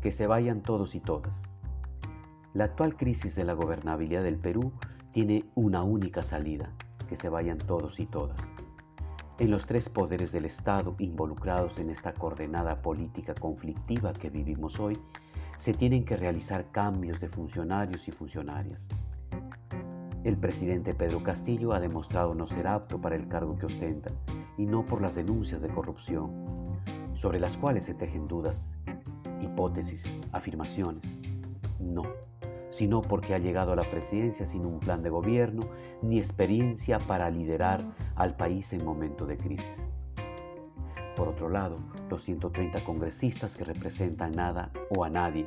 que se vayan todos y todas. La actual crisis de la gobernabilidad del Perú tiene una única salida, que se vayan todos y todas. En los tres poderes del Estado involucrados en esta coordenada política conflictiva que vivimos hoy, se tienen que realizar cambios de funcionarios y funcionarias. El presidente Pedro Castillo ha demostrado no ser apto para el cargo que ostenta y no por las denuncias de corrupción, sobre las cuales se tejen dudas, hipótesis, afirmaciones. No sino porque ha llegado a la presidencia sin un plan de gobierno ni experiencia para liderar al país en momento de crisis. Por otro lado, los 130 congresistas que representan nada o a nadie,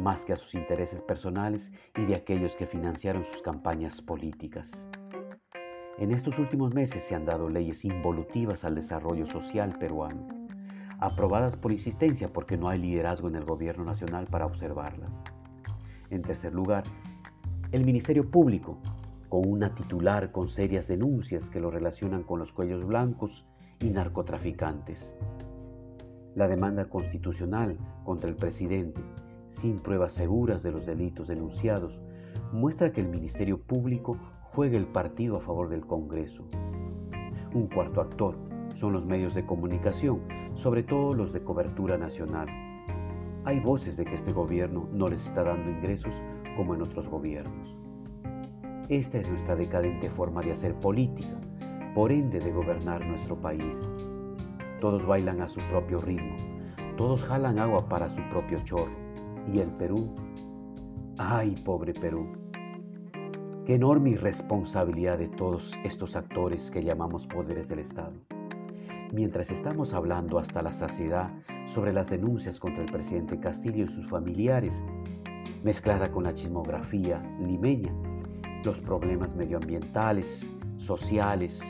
más que a sus intereses personales y de aquellos que financiaron sus campañas políticas. En estos últimos meses se han dado leyes involutivas al desarrollo social peruano, aprobadas por insistencia porque no hay liderazgo en el gobierno nacional para observarlas. En tercer lugar, el Ministerio Público, con una titular con serias denuncias que lo relacionan con los cuellos blancos y narcotraficantes. La demanda constitucional contra el presidente, sin pruebas seguras de los delitos denunciados, muestra que el Ministerio Público juega el partido a favor del Congreso. Un cuarto actor son los medios de comunicación, sobre todo los de cobertura nacional hay voces de que este gobierno no les está dando ingresos como en otros gobiernos. Esta es nuestra decadente forma de hacer política, por ende de gobernar nuestro país. Todos bailan a su propio ritmo, todos jalan agua para su propio chorro. ¿Y el Perú? ¡Ay, pobre Perú! Qué enorme irresponsabilidad de todos estos actores que llamamos poderes del Estado. Mientras estamos hablando hasta la saciedad sobre las denuncias contra el presidente Castillo y sus familiares, mezclada con la chismografía limeña, los problemas medioambientales, sociales,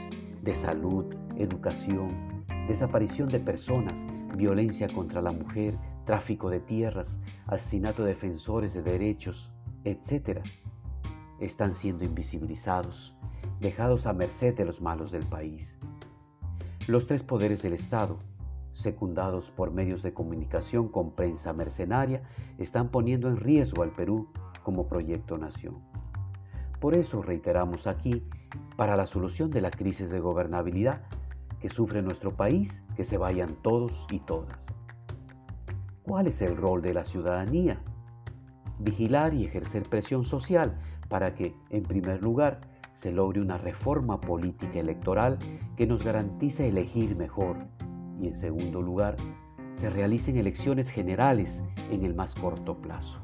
de salud, educación, desaparición de personas, violencia contra la mujer, tráfico de tierras, asesinato de defensores de derechos, etc., están siendo invisibilizados, dejados a merced de los malos del país. Los tres poderes del Estado, secundados por medios de comunicación con prensa mercenaria, están poniendo en riesgo al Perú como proyecto nación. Por eso reiteramos aquí, para la solución de la crisis de gobernabilidad que sufre nuestro país, que se vayan todos y todas. ¿Cuál es el rol de la ciudadanía? Vigilar y ejercer presión social para que, en primer lugar, se logre una reforma política electoral que nos garantice elegir mejor y en segundo lugar, se realicen elecciones generales en el más corto plazo.